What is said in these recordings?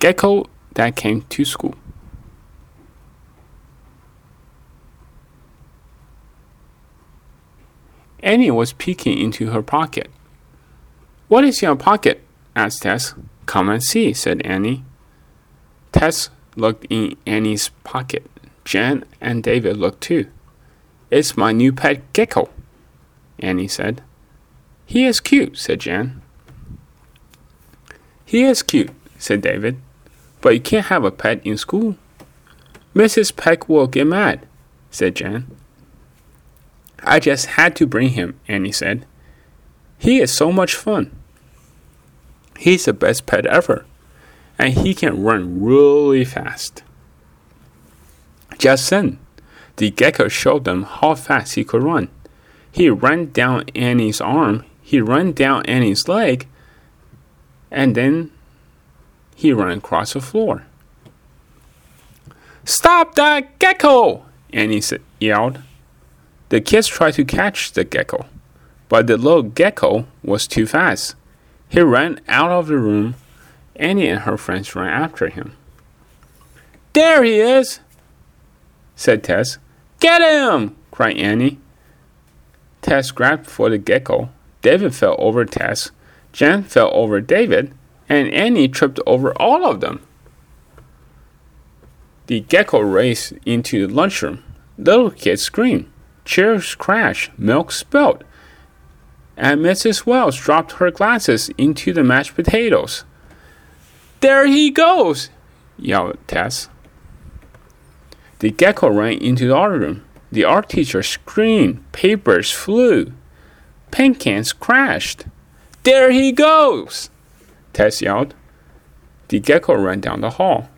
gecko that came to school. Annie was peeking into her pocket. What is your pocket? asked Tess. Come and see, said Annie. Tess looked in Annie's pocket. Jan and David looked too. It's my new pet gecko, Annie said. He is cute, said Jan. He is cute, said David. But you can't have a pet in school. Mrs. Peck will get mad, said Jan. I just had to bring him, Annie said. He is so much fun. He's the best pet ever, and he can run really fast. Just then, the gecko showed them how fast he could run. He ran down Annie's arm, he ran down Annie's leg, and then he ran across the floor. Stop that gecko! Annie yelled. The kids tried to catch the gecko, but the little gecko was too fast. He ran out of the room. Annie and her friends ran after him. There he is, said Tess. Get him! cried Annie. Tess grabbed for the gecko. David fell over Tess. Jan fell over David, and Annie tripped over all of them. The gecko raced into the lunchroom. Little kids screamed. Chairs crashed, milk spilled, and Mrs. Wells dropped her glasses into the mashed potatoes. There he goes! yelled Tess. The gecko ran into the art room. The art teacher screamed. Papers flew. Paint cans crashed. There he goes! Tess yelled. The gecko ran down the hall.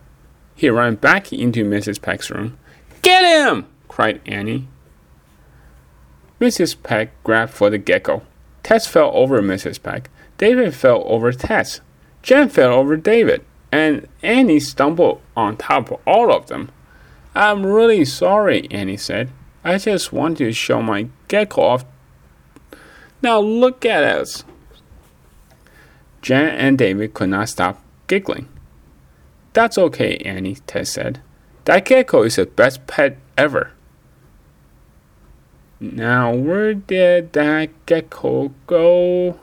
He ran back into Mrs. Peck's room. Get him! cried Annie. Mrs. Peck grabbed for the gecko. Tess fell over Mrs. Peck. David fell over Tess. Jen fell over David. And Annie stumbled on top of all of them. I'm really sorry, Annie said. I just want to show my gecko off. Now look at us. Jen and David could not stop giggling. That's okay, Annie, Tess said. That gecko is the best pet ever. Now, where did that gecko go?